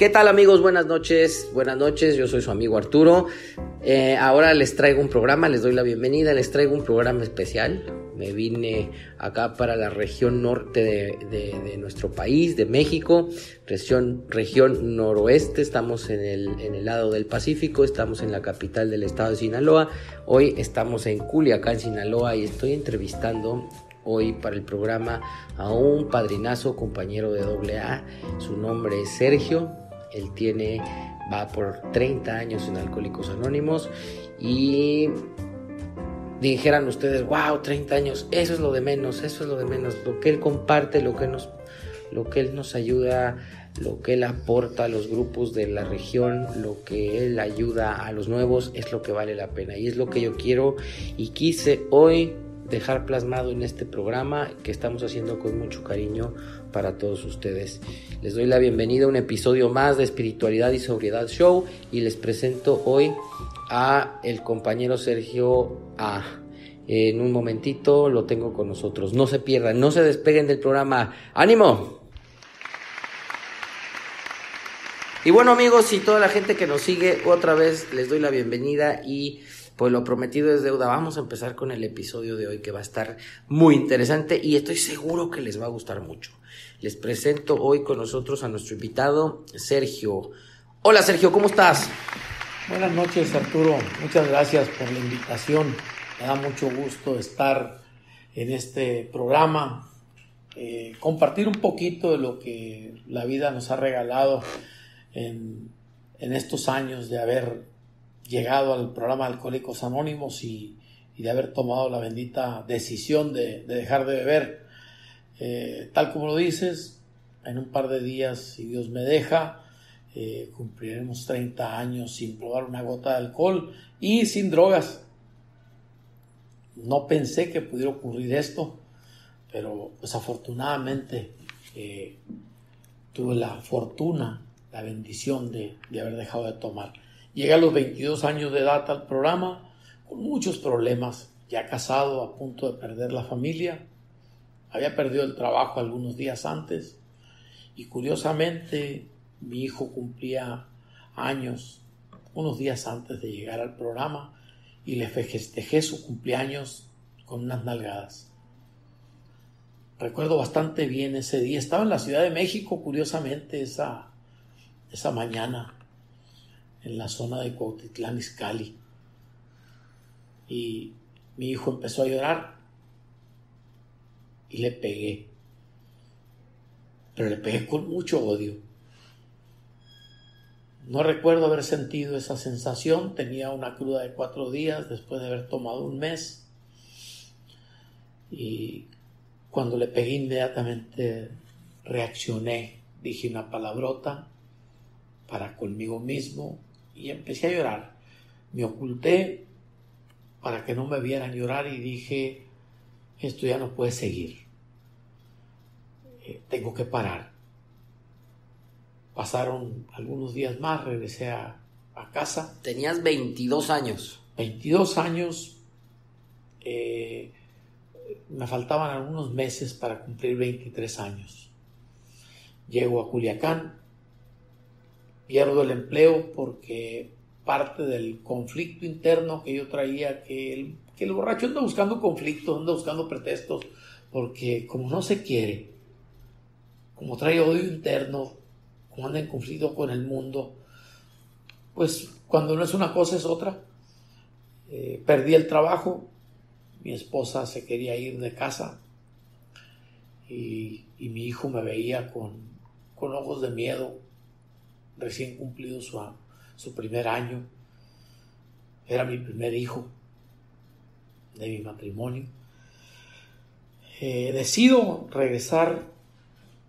¿Qué tal amigos? Buenas noches, buenas noches, yo soy su amigo Arturo. Eh, ahora les traigo un programa, les doy la bienvenida, les traigo un programa especial. Me vine acá para la región norte de, nuestro país, de México, región, región noroeste, estamos en el, en el lado del Pacífico, estamos en la capital del estado de Sinaloa. Hoy estamos en Culiacán, Sinaloa, y estoy entrevistando hoy para el programa a un padrinazo compañero de AA. Su nombre es Sergio. Él tiene, va por 30 años en Alcohólicos Anónimos y dijeran ustedes, wow, 30 años, eso es lo de menos, eso es lo de menos, lo que él comparte, lo que nos, lo que él nos ayuda, lo que él aporta a los grupos de la región, lo que él ayuda a los nuevos, es lo que vale la pena y es lo que yo quiero y quise hoy dejar plasmado en este programa que estamos haciendo con mucho cariño para todos ustedes. Les doy la bienvenida a un episodio más de Espiritualidad y Sobriedad Show y les presento hoy a el compañero Sergio A. En un momentito lo tengo con nosotros. No se pierdan, no se despeguen del programa. ¡Ánimo! Y bueno amigos y toda la gente que nos sigue, otra vez les doy la bienvenida y pues lo prometido es deuda. Vamos a empezar con el episodio de hoy que va a estar muy interesante y estoy seguro que les va a gustar mucho. Les presento hoy con nosotros a nuestro invitado, Sergio. Hola Sergio, ¿cómo estás? Buenas noches Arturo, muchas gracias por la invitación. Me da mucho gusto estar en este programa, eh, compartir un poquito de lo que la vida nos ha regalado en, en estos años de haber llegado al programa Alcohólicos Anónimos y, de haber tomado la bendita decisión de, dejar de beber. Eh, tal como lo dices, en un par de días, si Dios me deja, eh, cumpliremos 30 años sin probar una gota de alcohol y sin drogas. No pensé que pudiera ocurrir esto, pero pues afortunadamente eh, tuve la fortuna, la bendición de haber dejado de tomar. Llegué a los 22 años de edad al programa con muchos problemas, ya casado, a punto de perder la familia. Había perdido el trabajo algunos días antes y curiosamente mi hijo cumplía años unos días antes de llegar al programa y le festejé su cumpleaños con unas nalgadas. Recuerdo bastante bien ese día. Estaba en la Ciudad de México, curiosamente, esa, esa mañana en la zona de Cuautitlán Izcalli. Y mi hijo empezó a llorar y le pegué. Pero le pegué con mucho odio. No recuerdo haber sentido esa sensación. Tenía una cruda de cuatro días después de haber tomado un mes. Y cuando le pegué inmediatamente reaccioné. Dije una palabrota para conmigo mismo y empecé a llorar. Me oculté para que no me vieran llorar y dije, esto ya no puede seguir. Eh, tengo que parar. Pasaron algunos días más, regresé a, casa. Tenías 22 años. 22 años. Eh, me faltaban algunos meses para cumplir 23 años. Llego a Culiacán, pierdo el empleo porque parte del conflicto interno que yo traía, que el, que el borracho anda buscando conflictos, anda buscando pretextos, porque como no se quiere, como trae odio interno, como anda en conflicto con el mundo, pues cuando no es una cosa es otra. Eh, perdí el trabajo, mi esposa se quería ir de casa y, mi hijo me veía con, con ojos de miedo recién cumplido su, su primer año. Era mi primer hijo de mi matrimonio. Eh, decido regresar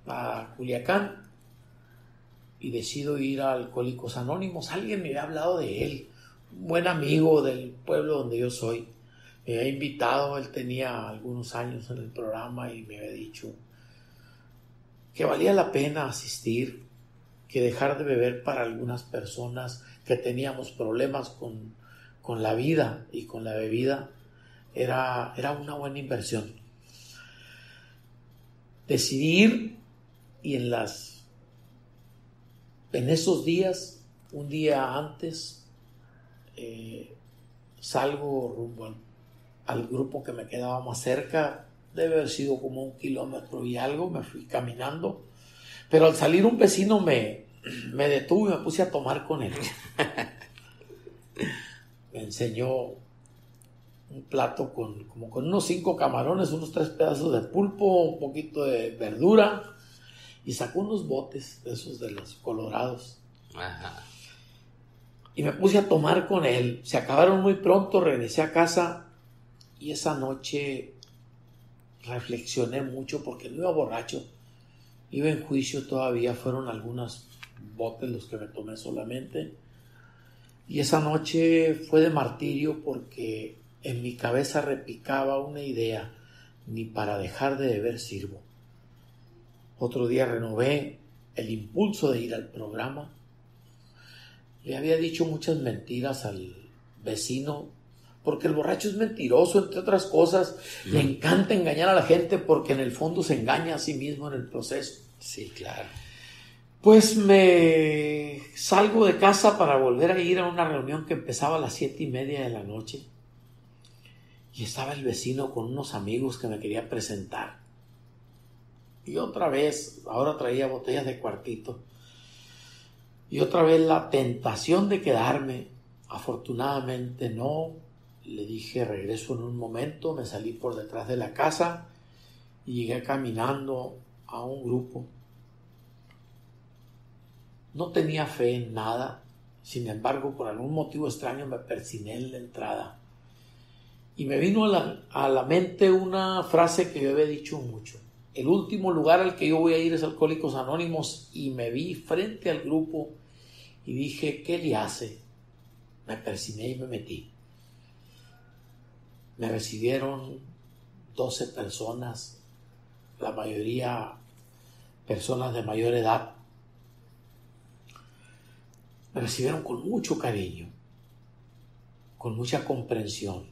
a Culiacán y decido ir a Alcohólicos Anónimos. Alguien me había hablado de él, un buen amigo del pueblo donde yo soy. me había invitado, él tenía algunos años en el programa y me había dicho que valía la pena asistir, que dejar de beber para algunas personas que teníamos problemas con, con la vida y con la bebida era, era una buena inversión. Decidir y en las en esos días, un día antes, eh, salgo rumbo al, grupo que me quedaba más cerca, debe haber sido como un kilómetro y algo, me fui caminando, pero al salir un vecino me, me detuvo y me puse a tomar con él. me enseñó un plato con, como con unos cinco camarones, unos tres pedazos de pulpo, un poquito de verdura y sacó unos botes, esos de los colorados. Y me puse a tomar con él. Se acabaron muy pronto, regresé a casa y esa noche reflexioné mucho porque no iba borracho. Iba en juicio todavía, fueron algunos botes los que me tomé solamente. Y esa noche fue de martirio porque en mi cabeza repicaba una idea, ni para dejar de beber sirvo. Otro día renové el impulso de ir al programa. Le había dicho muchas mentiras al vecino, porque el borracho es mentiroso, entre otras cosas. Le encanta engañar a la gente porque en el fondo se engaña a sí mismo en el proceso. Sí, claro. Pues me salgo de casa para volver a ir a una reunión que empezaba a las siete y media de la noche. Y estaba el vecino con unos amigos que me quería presentar. Y otra vez, ahora traía botellas de cuartito. Y otra vez la tentación de quedarme. Afortunadamente no. Le dije regreso en un momento. Me salí por detrás de la casa y llegué caminando a un grupo. No tenía fe en nada. Sin embargo, por algún motivo extraño me persiné en la entrada. Y me vino a la, a la mente una frase que yo había dicho mucho el último lugar al que yo voy a ir es Alcohólicos Anónimos y me vi frente al grupo y dije, ¿qué le hace? Me persiné y me metí. Me recibieron 12 personas, la mayoría personas de mayor edad. Me recibieron con mucho cariño, con mucha comprensión.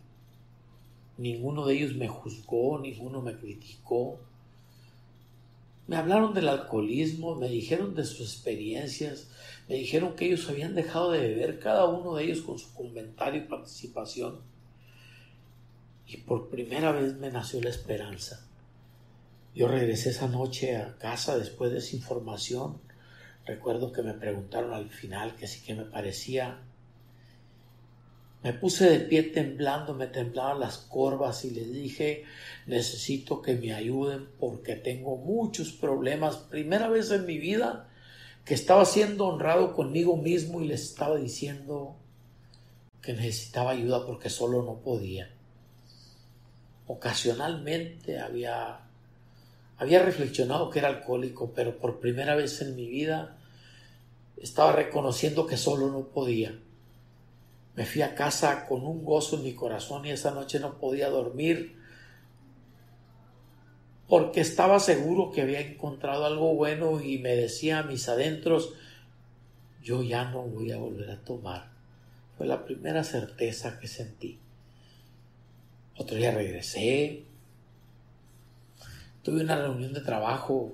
Ninguno de ellos me juzgó, ninguno me criticó me hablaron del alcoholismo, me dijeron de sus experiencias, me dijeron que ellos habían dejado de beber, cada uno de ellos con su comentario y participación. Y por primera vez me nació la esperanza. Yo regresé esa noche a casa después de esa información. Recuerdo que me preguntaron al final que sí que me parecía me puse de pie temblando, me temblaban las corvas y les dije, necesito que me ayuden porque tengo muchos problemas. Primera vez en mi vida que estaba siendo honrado conmigo mismo y les estaba diciendo que necesitaba ayuda porque solo no podía. Ocasionalmente había, había reflexionado que era alcohólico, pero por primera vez en mi vida estaba reconociendo que solo no podía me fui a casa con un gozo en mi corazón y esa noche no podía dormir porque estaba seguro que había encontrado algo bueno y me decía a mis adentros, yo ya no voy a volver a tomar. Fue la primera certeza que sentí. Otro día regresé, tuve una reunión de trabajo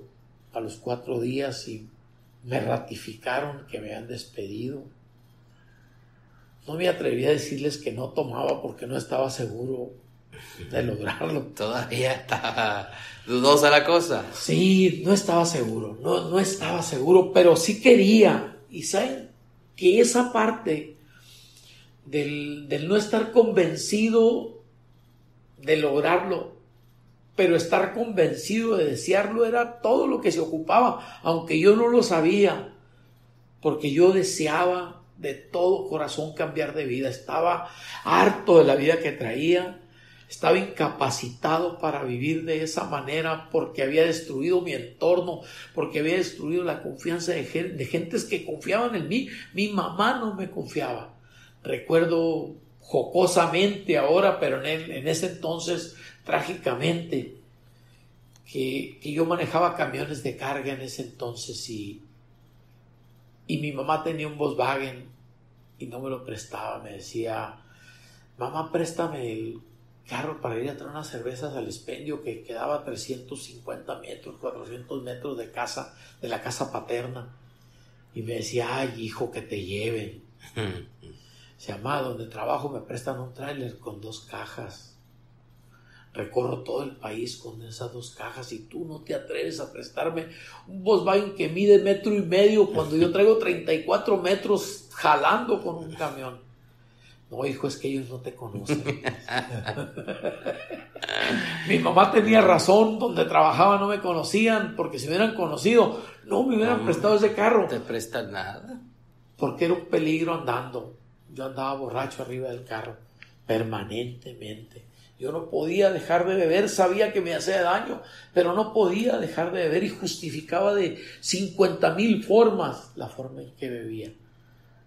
a los cuatro días y me ratificaron que me habían despedido. No me atreví a decirles que no tomaba porque no estaba seguro de lograrlo. Todavía estaba dudosa la cosa. Sí, no estaba seguro, no, no estaba seguro, pero sí quería. Y saben que esa parte del, del no estar convencido de lograrlo, pero estar convencido de desearlo era todo lo que se ocupaba, aunque yo no lo sabía, porque yo deseaba de todo corazón cambiar de vida. Estaba harto de la vida que traía. Estaba incapacitado para vivir de esa manera porque había destruido mi entorno, porque había destruido la confianza de, de gentes que confiaban en mí. Mi mamá no me confiaba. Recuerdo jocosamente ahora, pero en, en ese entonces trágicamente, que, que, yo manejaba camiones de carga en ese entonces y, y mi mamá tenía un Volkswagen y no me lo prestaba, me decía, mamá, préstame el carro para ir a traer unas cervezas al expendio que quedaba a 350 metros, 400 metros de casa, de la casa paterna. Y me decía, ay, hijo, que te lleven. Se llama, donde trabajo me prestan un tráiler con dos cajas. Recorro todo el país con esas dos cajas y tú no te atreves a prestarme un Volkswagen que mide metro y medio cuando yo traigo 34 metros jalando con un camión. No, hijo, es que ellos no te conocen. Mi mamá tenía razón, donde trabajaba no me conocían, porque si me hubieran conocido, no me hubieran prestado ese carro. No te prestan nada. Porque era un peligro andando. Yo andaba borracho arriba del carro, permanentemente. Yo no podía dejar de beber, sabía que me hacía daño, pero no podía dejar de beber y justificaba de 50 mil formas la forma en que bebía.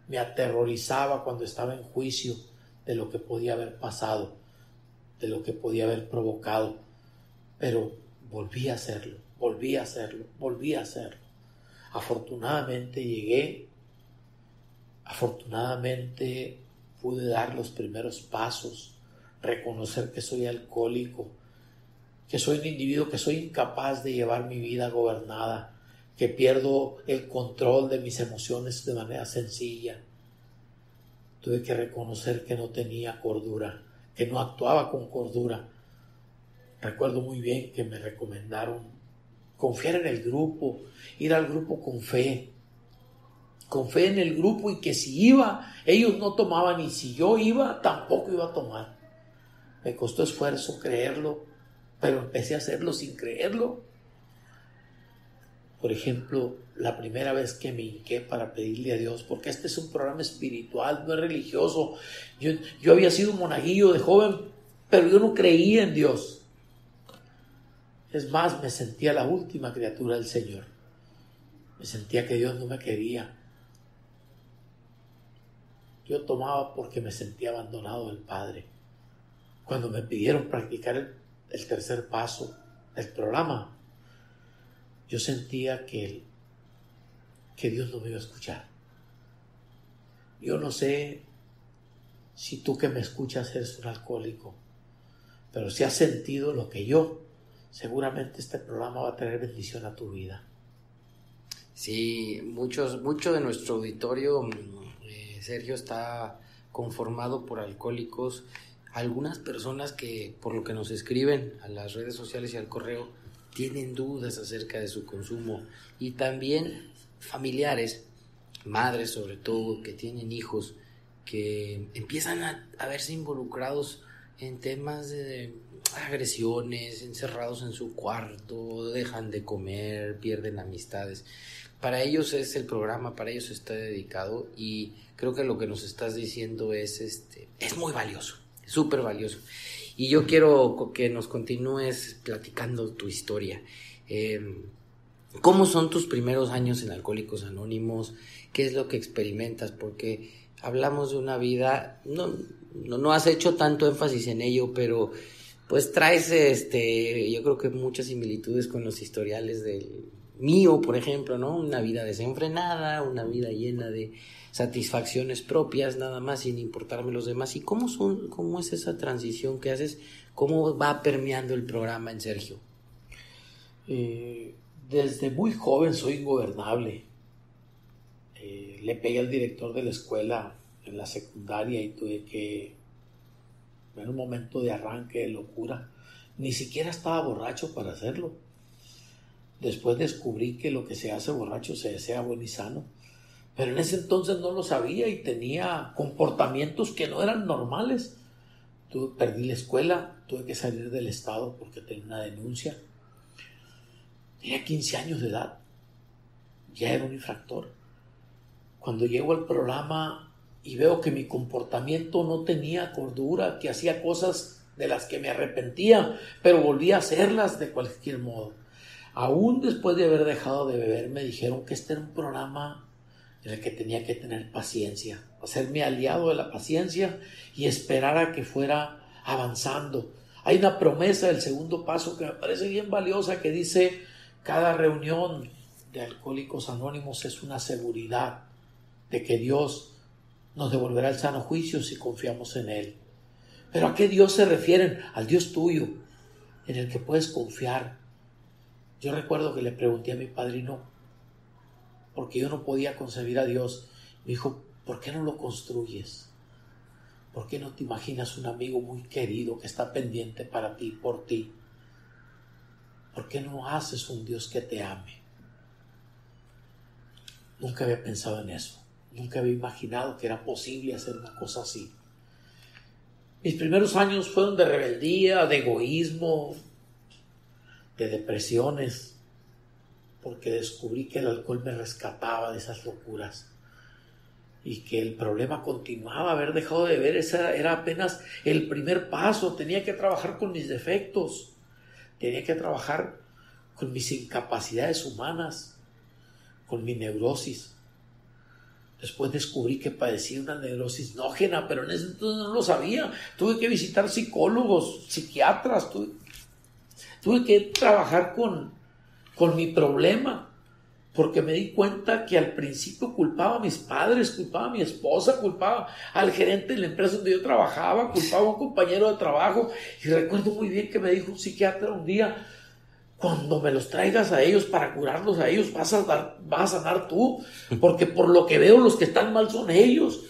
Me aterrorizaba cuando estaba en juicio de lo que podía haber pasado, de lo que podía haber provocado, pero volví a hacerlo, volví a hacerlo, volví a hacerlo. Afortunadamente llegué, afortunadamente pude dar los primeros pasos reconocer que soy alcohólico, que soy un individuo que soy incapaz de llevar mi vida gobernada, que pierdo el control de mis emociones de manera sencilla. Tuve que reconocer que no tenía cordura, que no actuaba con cordura. Recuerdo muy bien que me recomendaron confiar en el grupo, ir al grupo con fe, con fe en el grupo y que si iba, ellos no tomaban y si yo iba, tampoco iba a tomar. Me costó esfuerzo creerlo, pero empecé a hacerlo sin creerlo. Por ejemplo, la primera vez que me hinqué para pedirle a Dios, porque este es un programa espiritual, no es religioso. Yo, yo había sido un monaguillo de joven, pero yo no creía en Dios. Es más, me sentía la última criatura del Señor. Me sentía que Dios no me quería. Yo tomaba porque me sentía abandonado del Padre cuando me pidieron practicar el, tercer paso del programa, yo sentía que, que Dios no me iba a escuchar. Yo no sé si tú que me escuchas eres un alcohólico, pero si has sentido lo que yo, seguramente este programa va a tener bendición a tu vida. Sí, muchos, mucho de nuestro auditorio, eh, Sergio, está conformado por alcohólicos algunas personas que, por lo que nos escriben a las redes sociales y al correo, tienen dudas acerca de su consumo y también familiares, madres sobre todo, que tienen hijos, que empiezan a, verse involucrados en temas de agresiones, encerrados en su cuarto, dejan de comer, pierden amistades. Para ellos es el programa, para ellos está dedicado y creo que lo que nos estás diciendo es este es muy valioso súper valioso. Y yo quiero que nos continúes platicando tu historia. Em, ¿Cómo son tus primeros años en Alcohólicos Anónimos? ¿Qué es lo que experimentas? Porque hablamos de una vida, no, no, has hecho tanto énfasis en ello, pero pues traes, este, yo creo que muchas similitudes con los historiales del mío, por ejemplo, ¿no? Una vida desenfrenada, una vida llena de, satisfacciones propias nada más sin importarme los demás. ¿Y cómo, son, cómo es esa transición que haces? ¿Cómo va permeando el programa en Sergio? Eh, desde muy joven soy ingobernable. Eh, le pegué al director de la escuela en la secundaria y tuve que, en un momento de arranque, de locura, ni siquiera estaba borracho para hacerlo. Después descubrí que lo que se hace borracho se desea bueno y sano pero en ese entonces no lo sabía y tenía comportamientos que no eran normales. Tuve, perdí la escuela, tuve que salir del estado porque tenía una denuncia. Tenía 15 años de edad, ya era un infractor. Cuando llego al programa y veo que mi comportamiento no tenía cordura, que hacía cosas de las que me arrepentía, pero volví a hacerlas de cualquier modo. Aún después de haber dejado de beber, me dijeron que este era un programa en el que tenía que tener paciencia, hacerme aliado de la paciencia y esperar a que fuera avanzando. Hay una promesa del segundo paso que me parece bien valiosa que dice, cada reunión de alcohólicos anónimos es una seguridad de que Dios nos devolverá el sano juicio si confiamos en Él. Pero ¿a qué Dios se refieren? Al Dios tuyo, en el que puedes confiar. Yo recuerdo que le pregunté a mi padrino, porque yo no podía concebir a Dios. Me dijo, ¿por qué no lo construyes? ¿Por qué no te imaginas un amigo muy querido que está pendiente para ti, por ti? ¿Por qué no haces un Dios que te ame? Nunca había pensado en eso. Nunca había imaginado que era posible hacer una cosa así. Mis primeros años fueron de rebeldía, de egoísmo, de depresiones, porque descubrí que el alcohol me rescataba de esas locuras y que el problema continuaba, haber dejado de ver, esa era apenas el primer paso, tenía que trabajar con mis defectos, tenía que trabajar con mis incapacidades humanas, con mi neurosis. Después descubrí que padecía una neurosis nógena, pero en ese entonces no lo sabía. Tuve que visitar psicólogos, psiquiatras, tuve, tuve que trabajar con, con mi problema, porque me di cuenta que al principio culpaba a mis padres, culpaba a mi esposa, culpaba al gerente de la empresa donde yo trabajaba, culpaba a un compañero de trabajo. Y recuerdo muy bien que me dijo un psiquiatra un día, cuando me los traigas a ellos para curarlos a ellos, vas a, dar, vas a sanar tú, porque por lo que veo los que están mal son ellos.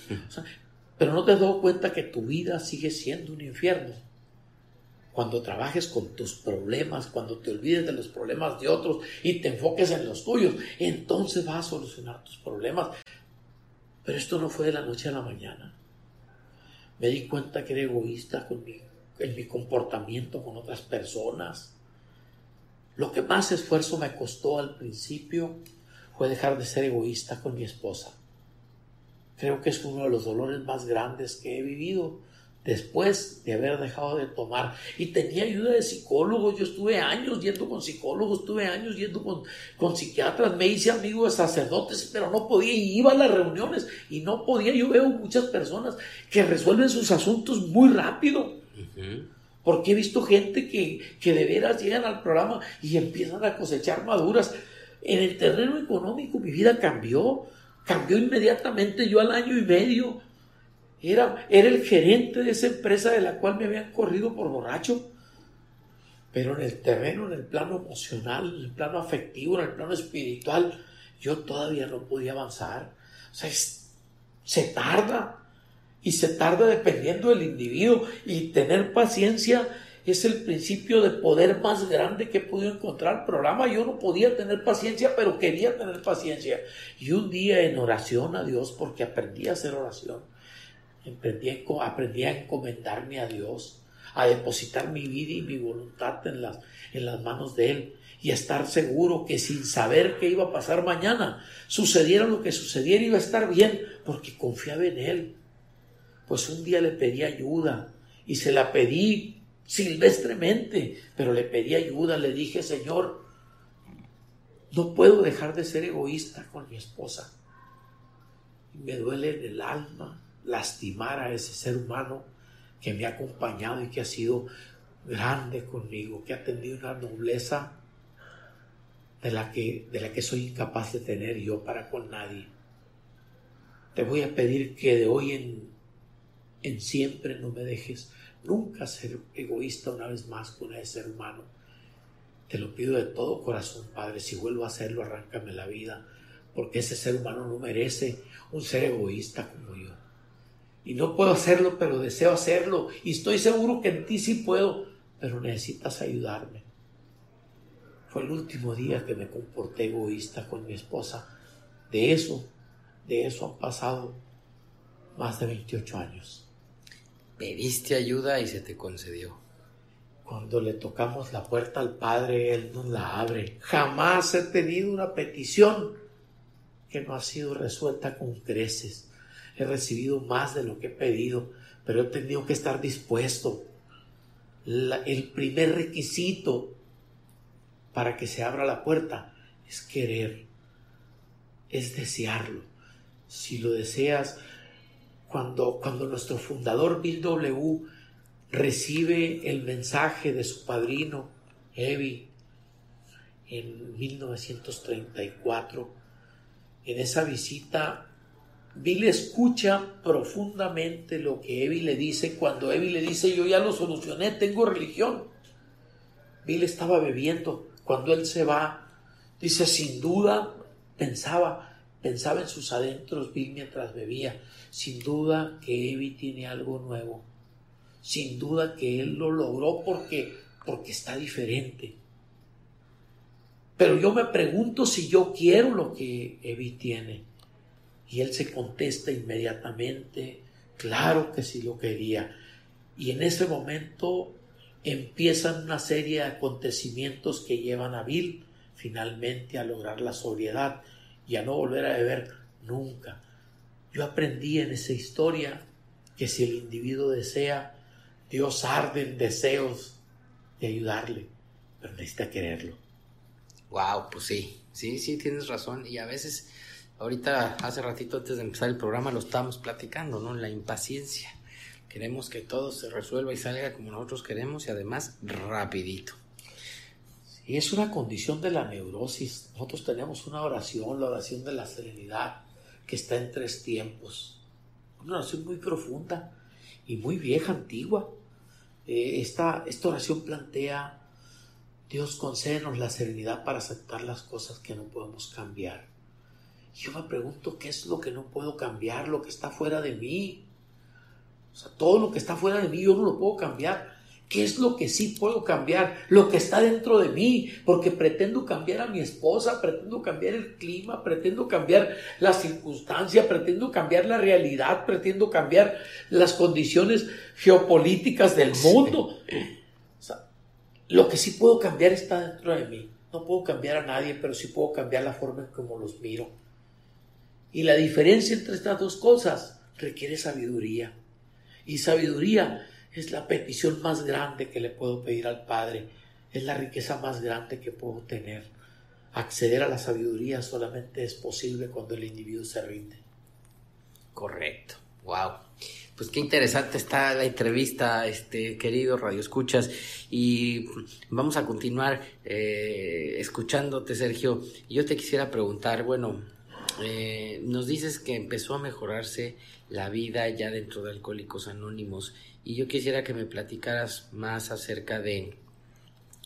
pero no te has dado cuenta que tu vida sigue siendo un infierno. Cuando trabajes con tus problemas, cuando te olvides de los problemas de otros y te enfoques en los tuyos, entonces vas a solucionar tus problemas. Pero esto no fue de la noche a la mañana. Me di cuenta que era egoísta con en mi comportamiento con otras personas lo que más esfuerzo me costó al principio fue dejar de ser egoísta con mi esposa. Creo que es uno de los dolores más grandes que he vivido después de haber dejado de tomar. Y tenía ayuda de psicólogos, yo estuve años yendo con psicólogos, estuve años yendo con, con psiquiatras, me hice amigo de sacerdotes, pero no podía, y iba a las reuniones y no podía. Yo veo muchas personas que resuelven sus asuntos muy rápido. Porque he visto gente que, de veras llegan al programa y empiezan a cosechar maduras. En el terreno económico mi vida cambió, cambió inmediatamente. Yo al año y medio era, era el gerente de esa empresa de la cual me habían corrido por borracho. Pero en el terreno, en el plano emocional, en el plano afectivo, en el plano espiritual, yo todavía no podía avanzar. O sea, se tarda y se tarda dependiendo del individuo y tener paciencia es el principio de poder más grande que he podido encontrar. Programa yo no podía tener paciencia, pero quería tener paciencia. Y un día en oración a Dios, porque aprendí a hacer oración, aprendí, a encomendarme a Dios, a depositar mi vida y mi voluntad en las, en las manos de Él y a estar seguro que sin saber qué iba a pasar mañana, sucediera lo que sucediera, iba a estar bien, porque confiaba en Él pues un día le pedí ayuda y se la pedí silvestremente, pero le pedí ayuda, le dije, Señor, no puedo dejar de ser egoísta con mi esposa. me duele en el alma lastimar a ese ser humano que me ha acompañado y que ha sido grande conmigo, que ha tenido una nobleza de la que, de la que soy incapaz de tener yo para con nadie. Te voy a pedir que de hoy en en siempre no me dejes nunca ser egoísta una vez más con ese ser humano. Te lo pido de todo corazón, Padre. Si vuelvo a hacerlo, arráncame la vida, porque ese ser humano no merece un ser egoísta como yo. Y no puedo hacerlo, pero deseo hacerlo. Y estoy seguro que en ti sí puedo, pero necesitas ayudarme. Fue el último día que me comporté egoísta con mi esposa. De eso, de eso han pasado más de 28 años. Pediste ayuda y se te concedió. Cuando le tocamos la puerta al Padre, Él nos la abre. Jamás he tenido una petición que no ha sido resuelta con creces. He recibido más de lo que he pedido, pero he tenido que estar dispuesto. el primer requisito para que se abra la puerta es querer, es desearlo. si lo deseas, cuando, cuando nuestro fundador Bill W. recibe el mensaje de su padrino, Evi, en 1934, en esa visita, Bill escucha profundamente lo que Evi le dice cuando Evi le dice, yo ya lo solucioné, tengo religión. Bill estaba bebiendo. Cuando él se va, dice, sin duda, pensaba, pensaba en sus adentros Bill mientras bebía. Sin duda que Evi tiene algo nuevo. Sin duda que él lo logró porque, porque está diferente. Pero yo me pregunto si yo quiero lo que Evi tiene. Y él se contesta inmediatamente, claro que sí lo quería. Y en ese momento empiezan una serie de acontecimientos que llevan a Bill finalmente a lograr la sobriedad y a no volver a beber nunca. Yo aprendí en esa historia que si el individuo desea, Dios arde en deseos de ayudarle, pero necesita quererlo. Wow, pues sí, sí, sí, tienes razón. Y a veces, ahorita, hace ratito antes de empezar el programa, lo estábamos platicando, ¿no? La impaciencia. Queremos que todo se resuelva y salga como nosotros queremos y además rapidito. Y es una condición de la neurosis. Nosotros tenemos una oración, la oración de la serenidad, que está en tres tiempos. Una oración muy profunda y muy vieja, antigua. Eh, esta, esta oración plantea, Dios concédenos la serenidad para aceptar las cosas que no podemos cambiar. Yo me pregunto, ¿qué es lo que no puedo cambiar? Lo que está fuera de mí. O sea, todo lo que está fuera de mí yo no lo puedo cambiar. ¿Qué es lo que sí puedo cambiar? Lo que está dentro de mí, porque pretendo cambiar a mi esposa, pretendo cambiar el clima, pretendo cambiar la circunstancia, pretendo cambiar la realidad, pretendo cambiar las condiciones geopolíticas del mundo. O sea, lo que sí puedo cambiar está dentro de mí. No puedo cambiar a nadie, pero sí puedo cambiar la forma en cómo los miro. Y la diferencia entre estas dos cosas requiere sabiduría. Y sabiduría es la petición más grande que le puedo pedir al Padre, es la riqueza más grande que puedo tener. Acceder a la sabiduría solamente es posible cuando el individuo se rinde. Correcto, wow. Pues qué interesante está la entrevista, este querido Radio Escuchas, y vamos a continuar eh, escuchándote, Sergio. Yo te quisiera preguntar, bueno, eh, nos dices que empezó a mejorarse la vida ya dentro de Alcohólicos Anónimos y yo quisiera que me platicaras más acerca de...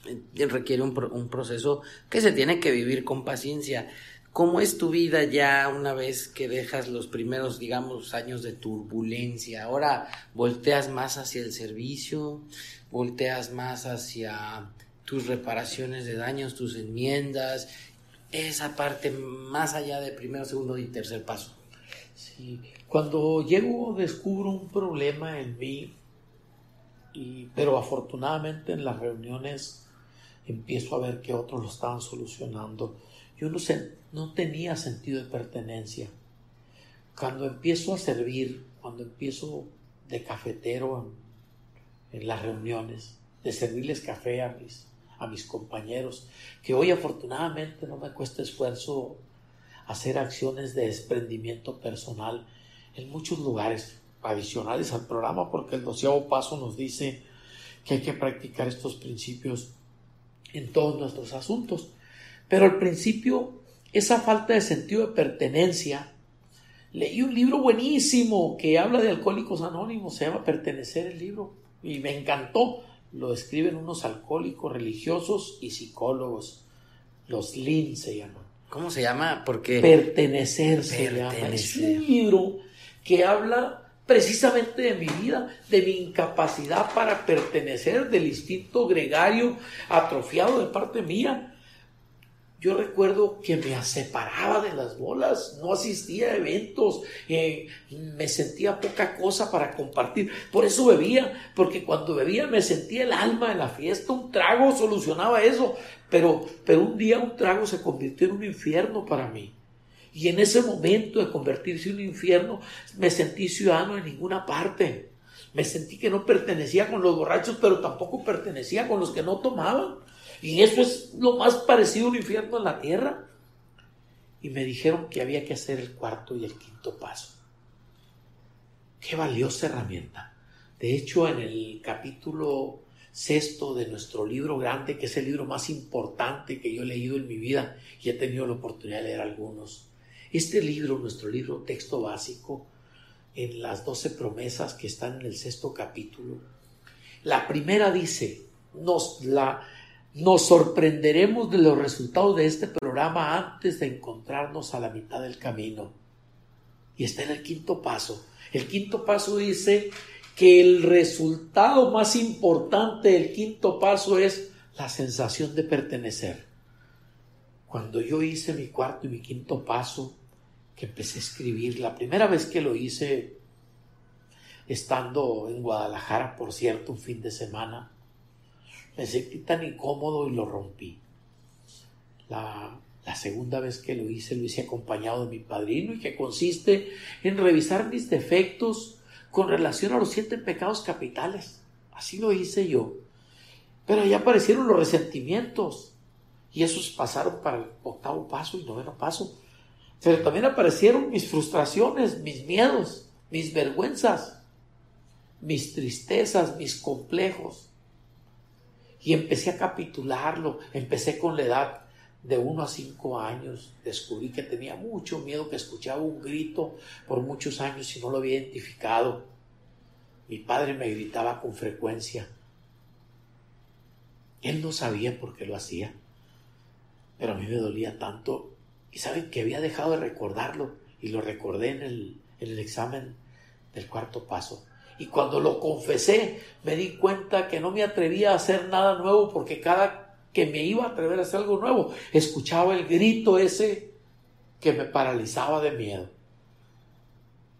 Eh, requiere un, un proceso que se tiene que vivir con paciencia. ¿Cómo es tu vida ya una vez que dejas los primeros, digamos, años de turbulencia? Ahora volteas más hacia el servicio, volteas más hacia tus reparaciones de daños, tus enmiendas, esa parte más allá de primero, segundo y tercer paso. Cuando llego descubro un problema en mí, pero afortunadamente en las reuniones empiezo a ver que otros lo estaban solucionando. Yo no, sé, no tenía sentido de pertenencia. Cuando empiezo a servir, cuando empiezo de cafetero en, en las reuniones, de servirles café a mis a mis compañeros, que hoy afortunadamente no me cuesta esfuerzo hacer acciones de desprendimiento personal en muchos lugares adicionales al programa, porque el doceavo paso nos dice que hay que practicar estos principios en todos nuestros asuntos. Pero al principio, esa falta de sentido de pertenencia, leí un libro buenísimo que habla de alcohólicos anónimos, se llama Pertenecer el libro, y me encantó lo escriben unos alcohólicos religiosos y psicólogos. Los LIN se llaman. ¿Cómo se llama? Porque Pertenecer se llama. Es un libro que habla precisamente de mi vida, de mi incapacidad para pertenecer, del instinto gregario atrofiado de parte mía yo recuerdo que me separaba de las bolas, no asistía a eventos, eh, me sentía poca cosa para compartir. Por eso bebía, porque cuando bebía me sentía el alma de la fiesta, un trago solucionaba eso, pero, pero un día un trago se convirtió en un infierno para mí. Y en ese momento de convertirse en un infierno, me sentí ciudadano en ninguna parte. Me sentí que no pertenecía con los borrachos, pero tampoco pertenecía con los que no tomaban. Y eso es lo más parecido a un infierno en la tierra. y me dijeron que había que hacer el cuarto y el quinto paso. Qué valiosa herramienta. De hecho, en el capítulo sexto de nuestro libro grande, que es el libro más importante que yo he leído en mi vida y he tenido la oportunidad de leer algunos. Este libro, nuestro libro texto básico, en las doce promesas que están en el sexto capítulo, la primera dice, nos, la, nos sorprenderemos de los resultados de este programa antes de encontrarnos a la mitad del camino. Y está en el quinto paso. El quinto paso dice, que el resultado más importante del quinto paso es la sensación de pertenecer. Cuando yo hice mi cuarto y mi quinto paso, que empecé a escribir, la primera vez que lo hice, estando en Guadalajara, por cierto, un fin de semana, me sentí tan incómodo y lo rompí. La, la segunda vez que lo hice, lo hice acompañado de mi padrino y que consiste en revisar mis defectos, con relación a los siete pecados capitales. Así lo hice yo. Pero ya aparecieron los resentimientos y esos pasaron para el octavo paso y noveno paso. Pero también aparecieron mis frustraciones, mis miedos, mis vergüenzas, mis tristezas, mis complejos. Y empecé a capitularlo. Empecé con la edad de uno a cinco años. Descubrí que tenía mucho miedo, que escuchaba un grito por muchos años y no lo había identificado. Mi padre me gritaba con frecuencia. Él no sabía por qué lo hacía, pero a mí me dolía tanto. Y saben que había dejado de recordarlo y lo recordé en el, en el examen del cuarto paso. Y cuando lo confesé, me di cuenta que no me atrevía a hacer nada nuevo porque cada que me iba a atrever a hacer algo nuevo, escuchaba el grito ese que me paralizaba de miedo.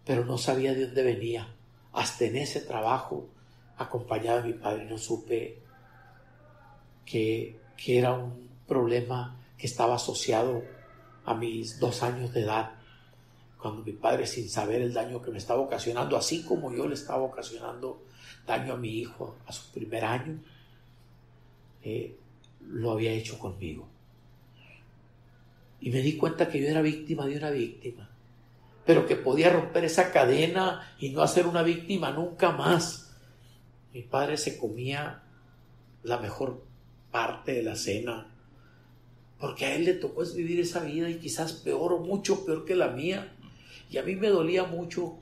Pero no sabía de dónde venía. Hasta en ese trabajo, acompañado de mi padre, no supe que, que era un problema que estaba asociado a mis dos años de edad, cuando mi padre, sin saber el daño que me estaba ocasionando, así como yo le estaba ocasionando daño a mi hijo a su primer año, eh, lo había hecho conmigo. Y me di cuenta que yo era víctima de una víctima, pero que podía romper esa cadena y no hacer una víctima nunca más. Mi padre se comía la mejor parte de la cena, porque a él le tocó vivir esa vida y quizás peor o mucho peor que la mía. Y a mí me dolía mucho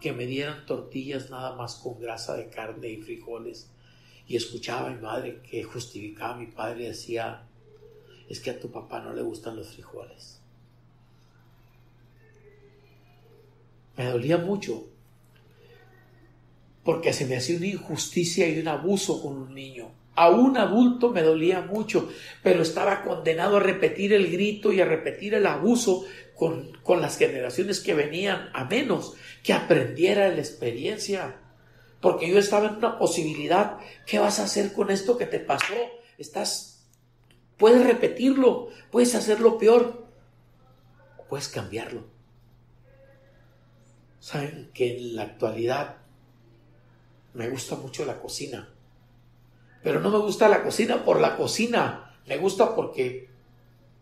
que me dieran tortillas nada más con grasa de carne y frijoles y escuchaba a mi madre que justificaba a mi padre y decía, es que a tu papá no le gustan los frijoles. Me dolía mucho porque se me hacía una injusticia y un abuso con un niño. A un adulto me dolía mucho, pero estaba condenado a repetir el grito y a repetir el abuso con, con las generaciones que venían, a menos que aprendiera la experiencia porque yo estaba en una posibilidad. ¿Qué vas a hacer con esto que te pasó? Estás, puedes repetirlo, puedes hacerlo peor, puedes cambiarlo. Saben que en la actualidad me gusta mucho la cocina, pero no me gusta la cocina por la cocina, me gusta porque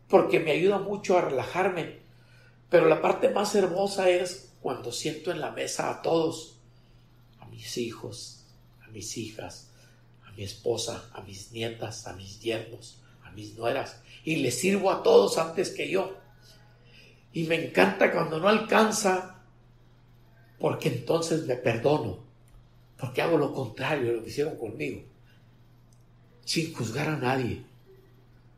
porque me ayuda mucho a relajarme. Pero la parte más hermosa es cuando siento en la mesa a todos mis hijos, a mis hijas, a mi esposa, a mis nietas, a mis yernos, a mis nueras, y les sirvo a todos antes que yo. Y me encanta cuando no alcanza, porque entonces me perdono, porque hago lo contrario de lo que hicieron conmigo, sin juzgar a nadie.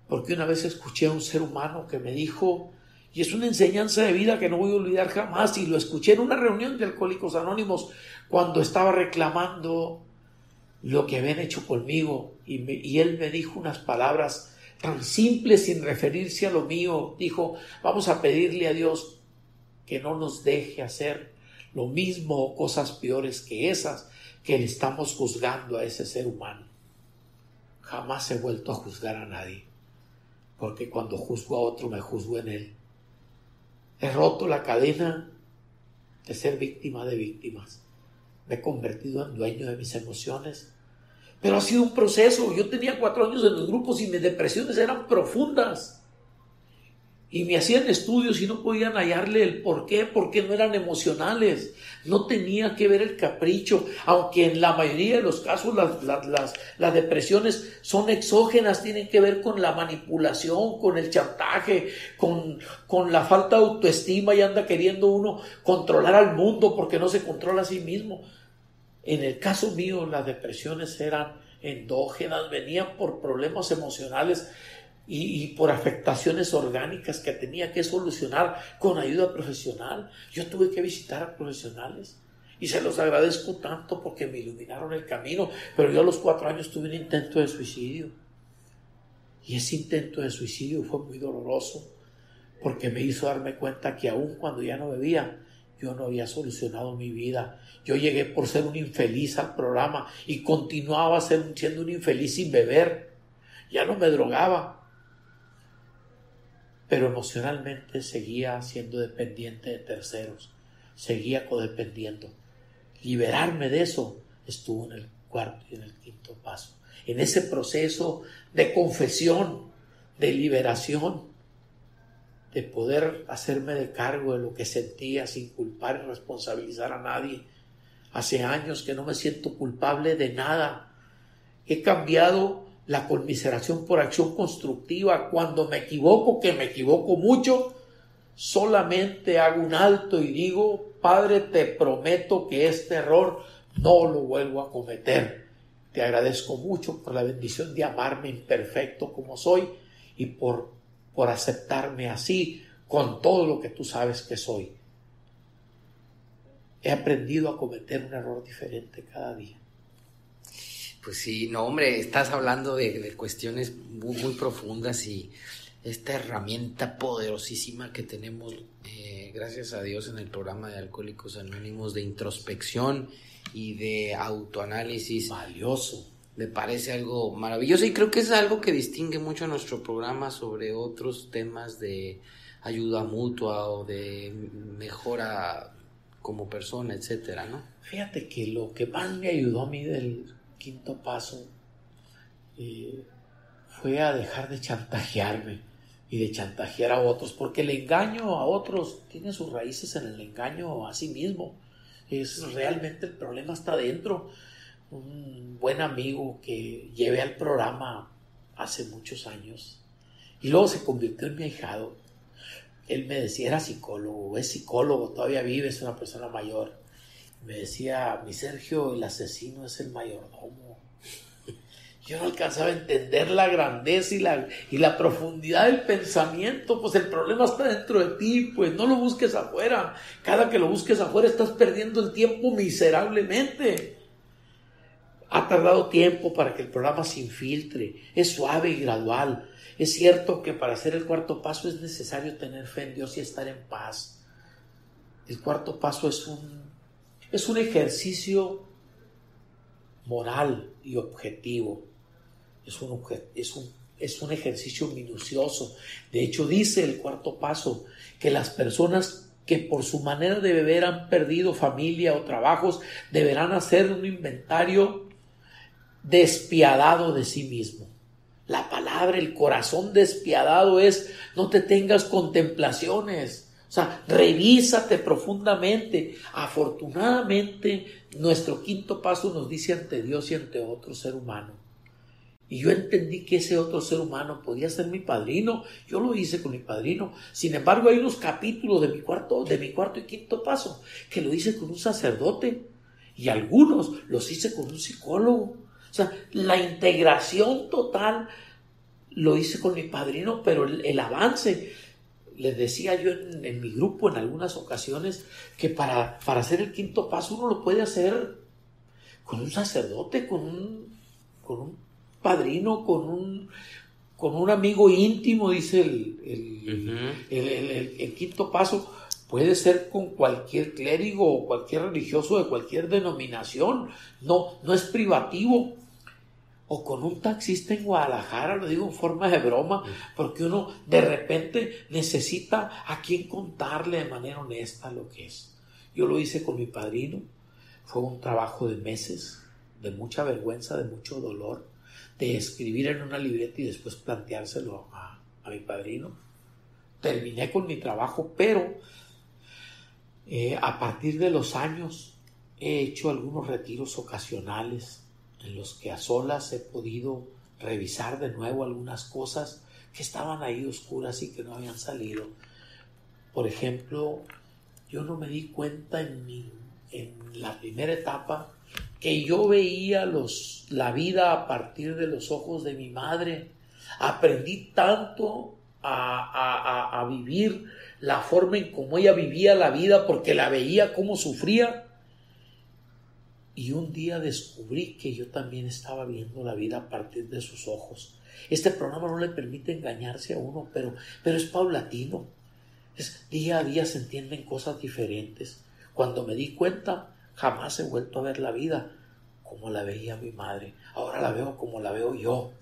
Porque una vez escuché a un ser humano que me dijo, y es una enseñanza de vida que no voy a olvidar jamás. Y lo escuché en una reunión de Alcohólicos Anónimos cuando estaba reclamando lo que habían hecho conmigo. Y, y él me dijo unas palabras tan simples sin referirse a lo mío. Dijo, vamos a pedirle a Dios que no nos deje hacer lo mismo o cosas peores que esas que le estamos juzgando a ese ser humano. Jamás he vuelto a juzgar a nadie, porque cuando juzgo a otro me juzgo en él. He roto la cadena de ser víctima de víctimas. Me he convertido en dueño de mis emociones. Pero ha sido un proceso. Yo tenía cuatro años en los grupos y mis depresiones eran profundas. Y me hacían estudios y no podían hallarle el por qué, porque no eran emocionales, no tenía que ver el capricho, aunque en la mayoría de los casos las, las, las, depresiones son exógenas, tienen que ver con la manipulación, con el chantaje, con, con la falta de autoestima y anda queriendo uno controlar al mundo porque no se controla a sí mismo. En el caso mío las depresiones eran endógenas, venían por problemas emocionales y, por afectaciones orgánicas que tenía que solucionar con ayuda profesional. Yo tuve que visitar a profesionales y se los agradezco tanto porque me iluminaron el camino, pero yo a los cuatro años tuve un intento de suicidio. Y ese intento de suicidio fue muy doloroso porque me hizo darme cuenta que aun cuando ya no bebía, yo no había solucionado mi vida. Yo llegué por ser un infeliz al programa y continuaba siendo un infeliz sin beber. Ya no me drogaba, pero emocionalmente seguía siendo dependiente de terceros, seguía codependiendo. Liberarme de eso estuvo en el cuarto y en el quinto paso, en ese proceso de confesión, de liberación, de poder hacerme de cargo de lo que sentía sin culpar y responsabilizar a nadie. Hace años que no me siento culpable de nada. He cambiado la conmiseración por acción constructiva. Cuando me equivoco, que me equivoco mucho, solamente hago un alto y digo, Padre, te prometo que este error no lo vuelvo a cometer. Te agradezco mucho por la bendición de amarme imperfecto como soy y por, por aceptarme así con todo lo que tú sabes que soy. He aprendido a cometer un error diferente cada día. Pues sí, no, hombre, estás hablando de, cuestiones muy, muy, profundas y esta herramienta poderosísima que tenemos, eh, gracias a Dios, en el programa de Alcohólicos Anónimos de introspección y de autoanálisis. Valioso. Me parece algo maravilloso y creo que es algo que distingue mucho a nuestro programa sobre otros temas de ayuda mutua o de mejora como persona, etcétera, ¿no? Fíjate que lo que más me ayudó a mí del quinto paso eh, fue a dejar de chantajearme y de chantajear a otros, porque el engaño a otros tiene sus raíces en el engaño a sí mismo. Es realmente el problema está dentro. Un buen amigo que llevé al programa hace muchos años y luego se convirtió en mi ahijado. Él me decía, era psicólogo, es psicólogo, todavía vive, es una persona mayor me decía, mi Sergio, el asesino es el mayordomo. Yo no alcanzaba a entender la grandeza y la, y la profundidad del pensamiento, pues el problema está dentro de ti, pues no lo busques afuera. Cada que lo busques afuera estás perdiendo el tiempo miserablemente. Ha tardado tiempo para que el programa se infiltre, es suave y gradual. Es cierto que para hacer el cuarto paso es necesario tener fe en Dios y estar en paz. El cuarto paso es un es un ejercicio moral y objetivo. Es un, es un, es un ejercicio minucioso. De hecho, dice el cuarto paso que las personas que por su manera de beber han perdido familia o trabajos deberán hacer un inventario despiadado de sí mismo. La palabra, el corazón despiadado es no te tengas contemplaciones, sea, revísate profundamente. Afortunadamente, nuestro quinto paso nos dice ante Dios y ante otro ser humano. Y yo entendí que ese otro ser humano podía ser mi padrino. Yo lo hice con mi padrino. Sin embargo, hay unos capítulos de mi cuarto, de mi cuarto y quinto paso que lo hice con un sacerdote. Y algunos los hice con un psicólogo. O sea, la integración total lo hice con mi padrino, pero el avance les decía yo en, mi grupo en algunas ocasiones que para, para hacer el quinto paso uno lo puede hacer con un sacerdote, con un, con un padrino, con un, con un amigo íntimo, dice el, el, quinto paso. Puede ser con cualquier clérigo o cualquier religioso de cualquier denominación. No, no es privativo o con un taxista en Guadalajara, lo digo en forma de broma, porque uno de repente necesita a quien contarle de manera honesta lo que es. Yo lo hice con mi padrino, fue un trabajo de meses, de mucha vergüenza, de mucho dolor, de escribir en una libreta y después planteárselo a, a mi padrino. terminé con mi trabajo, pero eh, a partir de los años he hecho algunos retiros ocasionales en los que a solas he podido revisar de nuevo algunas cosas que estaban ahí oscuras y que no habían salido. Por ejemplo, yo no me di cuenta en, en la primera etapa que yo veía los, la vida a partir de los ojos de mi madre. Aprendí tanto a, a vivir la forma en cómo ella vivía la vida porque la veía cómo sufría. Y un día descubrí que yo también estaba viendo la vida a partir de sus ojos. Este programa no le permite engañarse a uno, pero, pero es paulatino. Es, día a día se entienden cosas diferentes. Cuando me di cuenta, jamás he vuelto a ver la vida como la veía mi madre. Ahora la veo como la veo yo.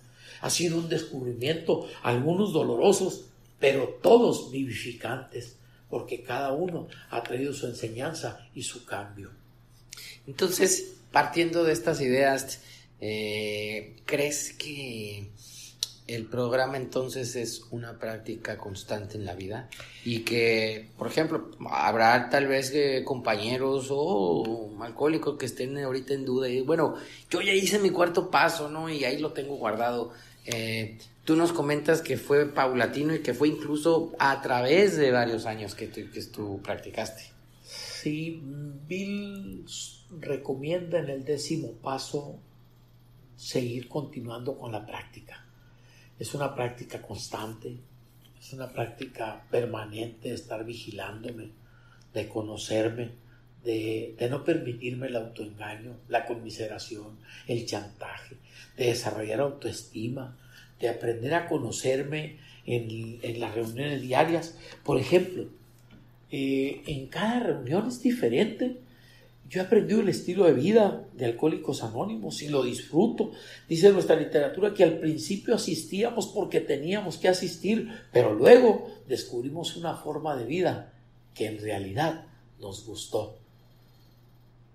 Ha sido un descubrimiento, algunos dolorosos, pero todos vivificantes, porque cada uno ha traído su enseñanza y su cambio. Entonces, partiendo de estas ideas, eh, ¿crees que el programa entonces es una práctica constante en la vida y que, por ejemplo, habrá tal vez eh, compañeros o alcohólicos que estén ahorita en duda y bueno, yo ya hice mi cuarto paso, ¿no? Y ahí lo tengo guardado. Eh, tú nos comentas que fue paulatino y que fue incluso a través de varios años que tú, que tú practicaste. Sí, Bill recomienda en el décimo paso seguir continuando con la práctica es una práctica constante, es una práctica permanente de estar vigilándome, de conocerme, de, no permitirme el autoengaño, la conmiseración, el chantaje, de desarrollar autoestima, de aprender a conocerme en, las reuniones diarias. Por ejemplo, eh, en cada reunión es diferente yo he aprendido el estilo de vida de Alcohólicos Anónimos y lo disfruto. Dice nuestra literatura que al principio asistíamos porque teníamos que asistir, pero luego descubrimos una forma de vida que en realidad nos gustó.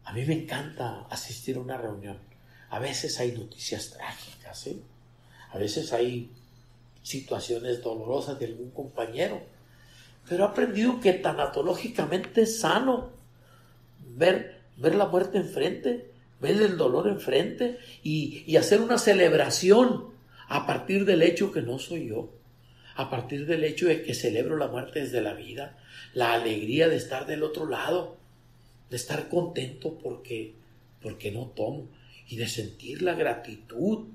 A mí me encanta asistir a una reunión. A veces hay noticias trágicas, ¿eh? a veces hay situaciones dolorosas de algún compañero, pero he aprendido que tanatológicamente es sano ver ver la muerte enfrente, ver el dolor enfrente y, y hacer una celebración a partir del hecho que no soy yo, a partir del hecho de que celebro la muerte desde la vida, la alegría de estar del otro lado, de estar contento porque, porque no tomo y de sentir la gratitud.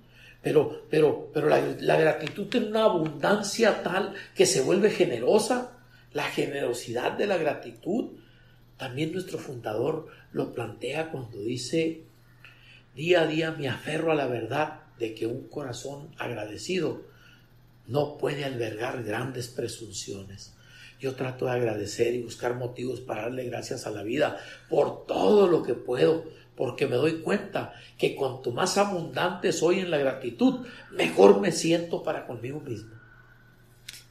Pero, pero, pero la, la gratitud tiene una abundancia tal que se vuelve generosa. La generosidad de la gratitud también nuestro fundador lo plantea cuando dice, día a día me aferro a la verdad de que un corazón agradecido no puede albergar grandes presunciones. Yo trato de agradecer y buscar motivos para darle gracias a la vida por todo lo que puedo, porque me doy cuenta que cuanto más abundante soy en la gratitud, mejor me siento para conmigo mismo.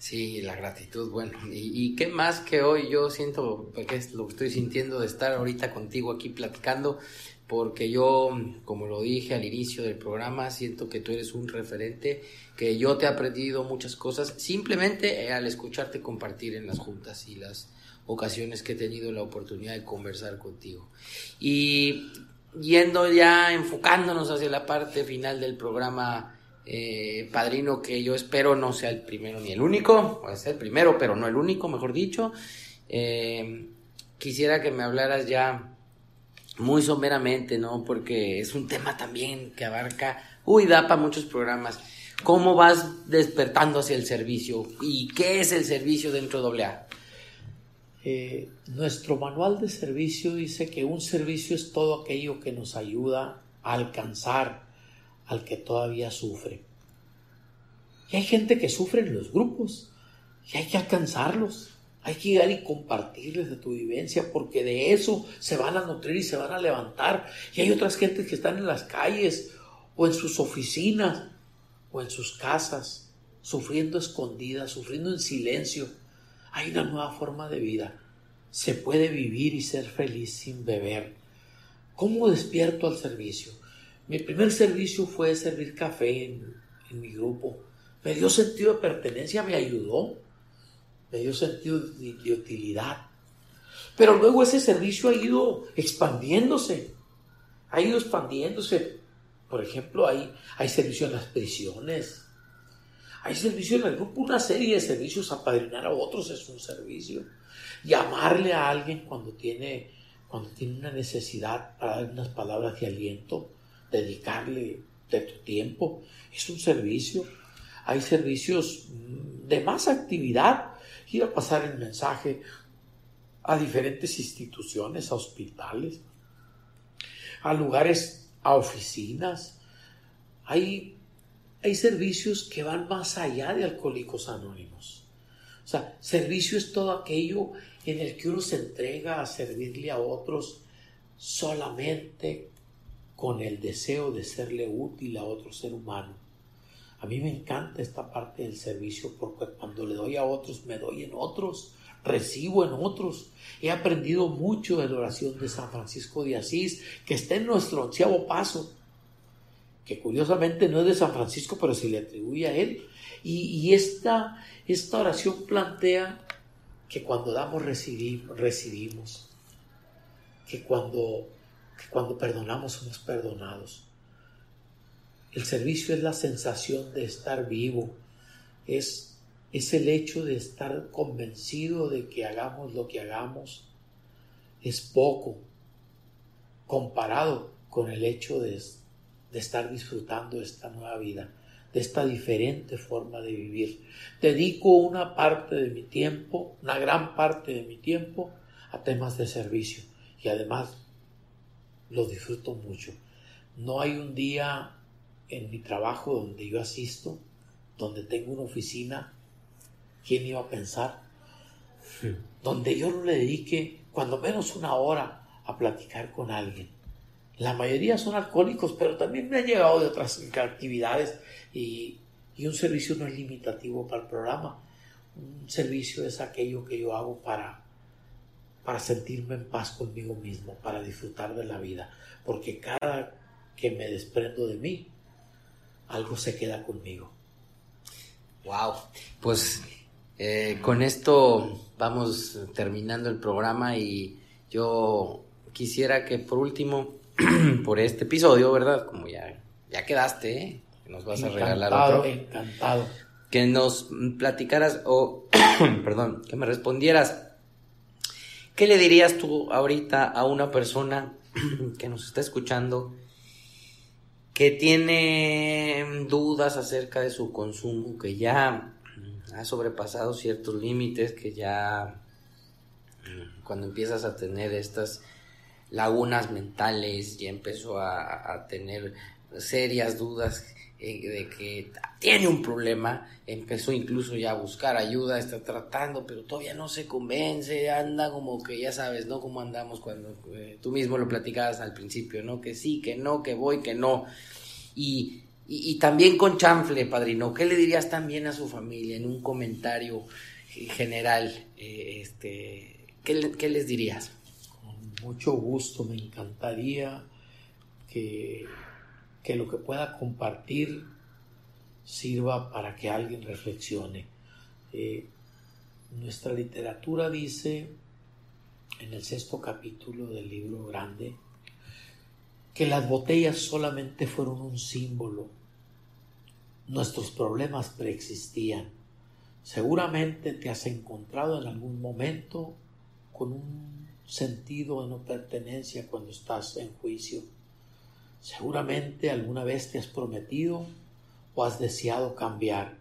Sí, la gratitud, bueno, y, qué más que hoy yo siento, que es lo que estoy sintiendo de estar ahorita contigo aquí platicando, porque yo, como lo dije al inicio del programa, siento que tú eres un referente, que yo te he aprendido muchas cosas, simplemente al escucharte compartir en las juntas y las ocasiones que he tenido la oportunidad de conversar contigo. Y yendo ya, enfocándonos hacia la parte final del programa, eh, padrino que yo espero no sea el primero ni el único, puede ser el primero, pero no el único, mejor dicho. Eh, quisiera que me hablaras ya muy someramente, ¿no? Porque es un tema también que abarca, uy, da para muchos programas. ¿Cómo vas despertando hacia el servicio? ¿Y qué es el servicio dentro de AA? Eh, nuestro manual de servicio dice que un servicio es todo aquello que nos ayuda a alcanzar al que todavía sufre. Y hay gente que sufre en los grupos y hay que alcanzarlos. Hay que llegar y compartirles de tu vivencia porque de eso se van a nutrir y se van a levantar. Y hay otras gentes que están en las calles o en sus oficinas o en sus casas, sufriendo escondidas, sufriendo en silencio. Hay una nueva forma de vida. Se puede vivir y ser feliz sin beber. ¿Cómo despierto al servicio? Mi primer servicio fue servir café en, mi grupo. Me dio sentido de pertenencia, me ayudó. me dio sentido de, utilidad. Pero luego ese servicio ha ido expandiéndose, ha ido expandiéndose. Por ejemplo, hay, hay servicio en las prisiones, hay servicio en el grupo, una serie de servicios, apadrinar a otros es un servicio. Llamarle a alguien cuando tiene, cuando tiene una necesidad para dar unas palabras de aliento, dedicarle de tu tiempo, es un servicio. Hay servicios mm, de más actividad, ir a pasar el mensaje a diferentes instituciones, a hospitales, a lugares, a oficinas. Hay, hay servicios que van más allá de Alcohólicos Anónimos. O sea, servicio es todo aquello en el que uno se entrega a servirle a otros solamente con el deseo de serle útil a otro ser humano. A mí me encanta esta parte del servicio porque cuando le doy a otros, me doy en otros, recibo en otros. He aprendido mucho de la oración de San Francisco de Asís, que está en nuestro onceavo paso, que curiosamente no es de San Francisco, pero se le atribuye a él. Y, esta, esta oración plantea que cuando damos recibimos, recibimos, que cuando, cuando perdonamos somos perdonados el servicio es la sensación de estar vivo, es, es el hecho de estar convencido de que hagamos lo que hagamos. Es poco comparado con el hecho de, de estar disfrutando esta nueva vida, de esta diferente forma de vivir. Dedico una parte de mi tiempo, una gran parte de mi tiempo, a temas de servicio y además lo disfruto mucho. No hay un día en mi trabajo donde yo asisto, donde tengo una oficina, ¿quién iba a pensar? Donde yo no le dedique cuando menos una hora a platicar con alguien. La mayoría son alcohólicos, pero también me han llegado de otras actividades y, y un servicio no es limitativo para el programa. Un servicio es aquello que yo hago para, para sentirme en paz conmigo mismo, para disfrutar de la vida, porque cada que me desprendo de mí, algo se queda conmigo. Wow, pues eh, con esto vamos terminando el programa y yo quisiera que por último, por este episodio, ¿verdad? Como ya, ya quedaste, ¿eh? nos vas a regalar otro. Encantado. Que nos platicaras o, perdón, que me respondieras. ¿Qué le dirías tú ahorita a una persona que nos está escuchando que tiene dudas acerca de su consumo, que ya ha sobrepasado ciertos límites, que ya mm, cuando empiezas a tener estas lagunas mentales, ya empezó a, tener serias dudas eh, de que tiene un problema, empezó incluso ya a buscar ayuda, está tratando, pero todavía no se convence, anda como que ya sabes, ¿no? Como andamos cuando eh, tú mismo lo platicabas al principio, ¿no? Que sí, que no, que voy, que no. Y, y, también con chanfle, padrino, ¿qué le dirías también a su familia en un comentario general? Eh, este, ¿qué, ¿Qué les dirías? Con mucho gusto, me encantaría que que lo que pueda compartir sirva para que alguien reflexione. Eh, nuestra literatura dice en el sexto capítulo del libro grande que las botellas solamente fueron un símbolo. Nuestros problemas preexistían. Seguramente te has encontrado en algún momento con un sentido de no pertenencia cuando estás en juicio Seguramente alguna vez te has prometido o has deseado cambiar.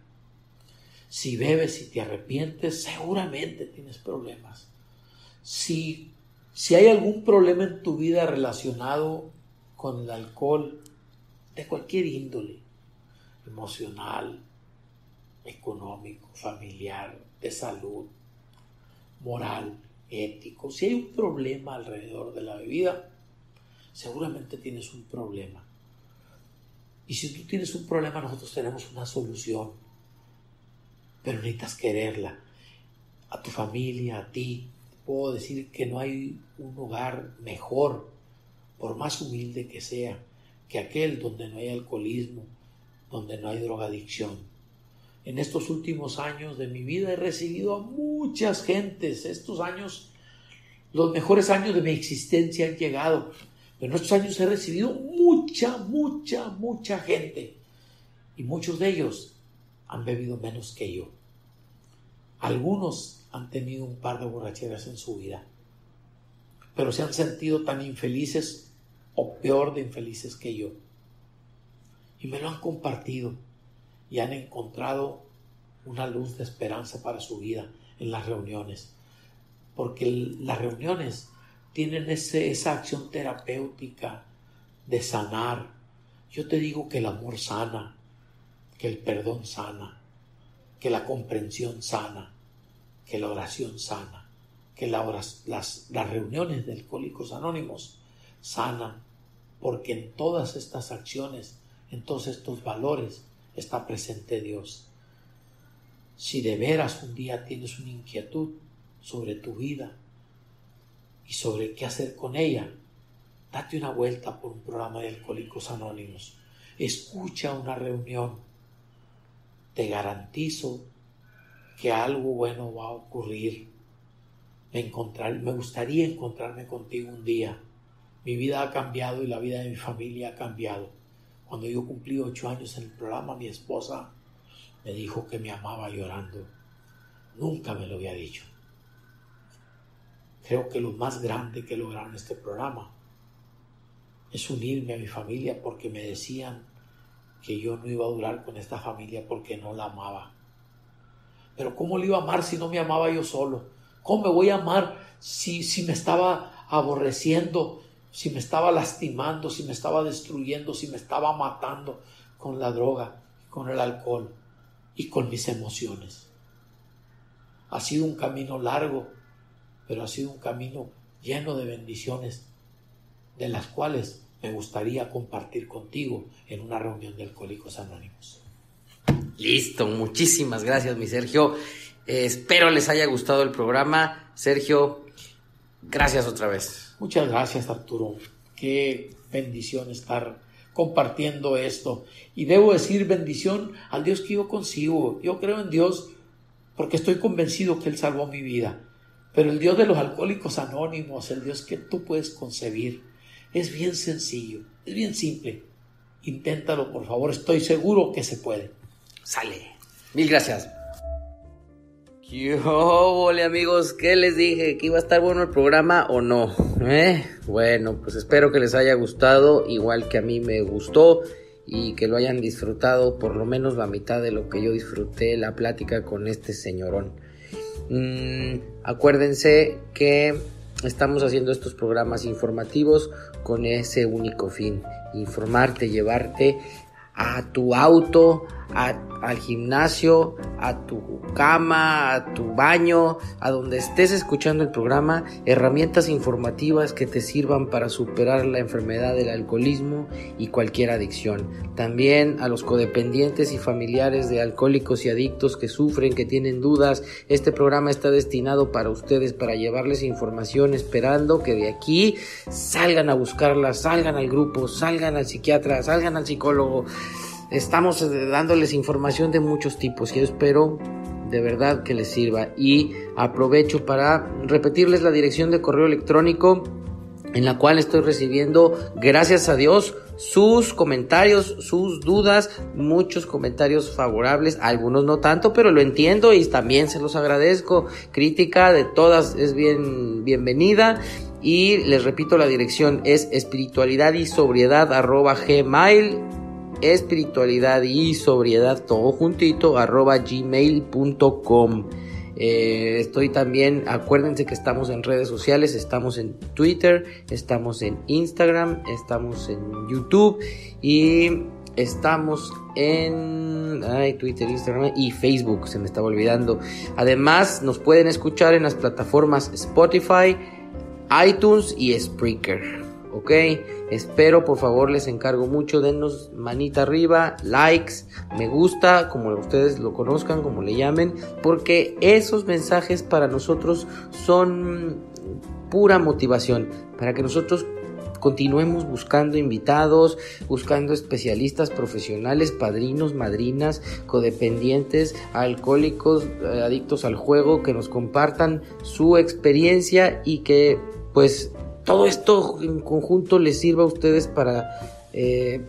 Si bebes y te arrepientes, seguramente tienes problemas. Si, si hay algún problema en tu vida relacionado con el alcohol, de cualquier índole, emocional, económico, familiar, de salud, moral, ético, si hay un problema alrededor de la bebida, seguramente tienes un problema. Y si tú tienes un problema, nosotros tenemos una solución. Pero necesitas quererla. A tu familia, a ti. Puedo decir que no hay un hogar mejor, por más humilde que sea, que aquel donde no hay alcoholismo, donde no hay drogadicción. en estos últimos años de mi vida he recibido a muchas gentes. Estos años, los mejores años de mi existencia han llegado. En estos años he recibido mucha, mucha, mucha gente. Y muchos de ellos han bebido menos que yo. Algunos han tenido un par de borracheras en su vida, pero se han sentido tan infelices o peor de infelices que yo. Y me lo han compartido y han encontrado una luz de esperanza para su vida en las reuniones. Porque las reuniones tienen esa acción terapéutica de sanar. Yo te digo que el amor sana, que el perdón sana, que la comprensión sana, que la oración sana, que las, las reuniones de alcohólicos anónimos sanan, porque en todas estas acciones, en todos estos valores, está presente Dios. Si de veras un día tienes una inquietud sobre tu vida y sobre qué hacer con ella, date una vuelta por un programa de Alcohólicos Anónimos. Escucha una reunión. Te garantizo que algo bueno va a ocurrir. Me, encontrar, me gustaría encontrarme contigo un día. Mi vida ha cambiado y la vida de mi familia ha cambiado. Cuando yo cumplí ocho años en el programa, mi esposa me dijo que me amaba llorando. Nunca me lo había dicho. Creo que lo más grande que lograron este programa es unirme a mi familia porque me decían que yo no iba a durar con esta familia porque no la amaba. Pero ¿cómo le iba a amar si no me amaba yo solo? ¿Cómo me voy a amar si, si me estaba aborreciendo, si me estaba lastimando, si me estaba destruyendo, si me estaba matando con la droga, con el alcohol y con mis emociones? Ha sido un camino largo, pero ha sido un camino lleno de bendiciones, de las cuales me gustaría compartir contigo en una reunión de Alcohólicos Anónimos. Listo, muchísimas gracias, mi Sergio. Eh, espero les haya gustado el programa. Sergio, gracias otra vez. Muchas gracias, Arturo. Qué bendición estar compartiendo esto. Y debo decir bendición al Dios que yo consigo. Yo creo en Dios porque estoy convencido que Él salvó mi vida. Pero el Dios de los alcohólicos anónimos, el Dios que tú puedes concebir, es bien sencillo, es bien simple. Inténtalo, por favor, estoy seguro que se puede. Sale. Mil gracias. Hola amigos, ¿qué les dije? ¿Que iba a estar bueno el programa o no? ¿Eh? Bueno, pues espero que les haya gustado, igual que a mí me gustó y que lo hayan disfrutado por lo menos la mitad de lo que yo disfruté la plática con este señorón. Mm, acuérdense que estamos haciendo estos programas informativos con ese único fin, informarte, llevarte a tu auto, al gimnasio, a tu cama, a tu baño, a donde estés escuchando el programa, herramientas informativas que te sirvan para superar la enfermedad del alcoholismo y cualquier adicción. También a los codependientes y familiares de alcohólicos y adictos que sufren, que tienen dudas, este programa está destinado para ustedes, para llevarles información, esperando que de aquí salgan a buscarla, salgan al grupo, salgan al psiquiatra, salgan al psicólogo estamos eh, dándoles información de muchos tipos y espero de verdad que les sirva y aprovecho para repetirles la dirección de correo electrónico en la cual estoy recibiendo, gracias a Dios, sus comentarios, sus dudas, muchos comentarios favorables, algunos no tanto, pero lo entiendo y también se los agradezco. Crítica de todas es bien bienvenida y les repito la dirección es espiritualidad y sobriedad gmail espiritualidad y sobriedad todo juntito arroba gmail.com eh, estoy también, acuérdense que estamos en redes sociales, estamos en Twitter, estamos en Instagram, estamos en YouTube y estamos en Twitter, Instagram y Facebook, se me estaba olvidando. Además, nos pueden escuchar en las plataformas Spotify, iTunes y Spreaker. ¿ok? Espero, por favor, les encargo mucho, denos manita arriba, likes, me gusta, como ustedes lo conozcan, como le llamen, porque esos mensajes para nosotros son pura motivación, para que nosotros continuemos buscando invitados, buscando especialistas profesionales, padrinos, madrinas, codependientes, alcohólicos, eh, adictos al juego, que nos compartan su experiencia y que pues todo esto en conjunto les sirva a ustedes para, eh,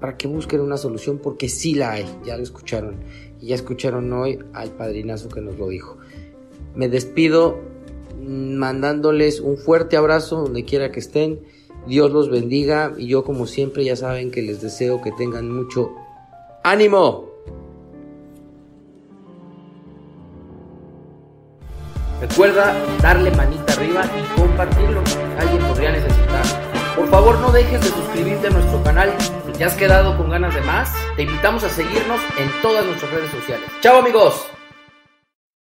para que busquen una solución porque sí la hay, ya lo escucharon y ya escucharon hoy al padrinazo que nos lo dijo. Me despido mm, mandándoles un fuerte abrazo donde quiera que estén. Dios los bendiga y yo como siempre ya saben que les deseo que tengan mucho ánimo. Recuerda darle manita arriba y compartirlo. Alguien podría necesitar. Por favor no dejes de suscribirte a nuestro canal. Te has quedado con ganas de más, te invitamos a seguirnos en todas nuestras redes sociales. ¡Chao amigos!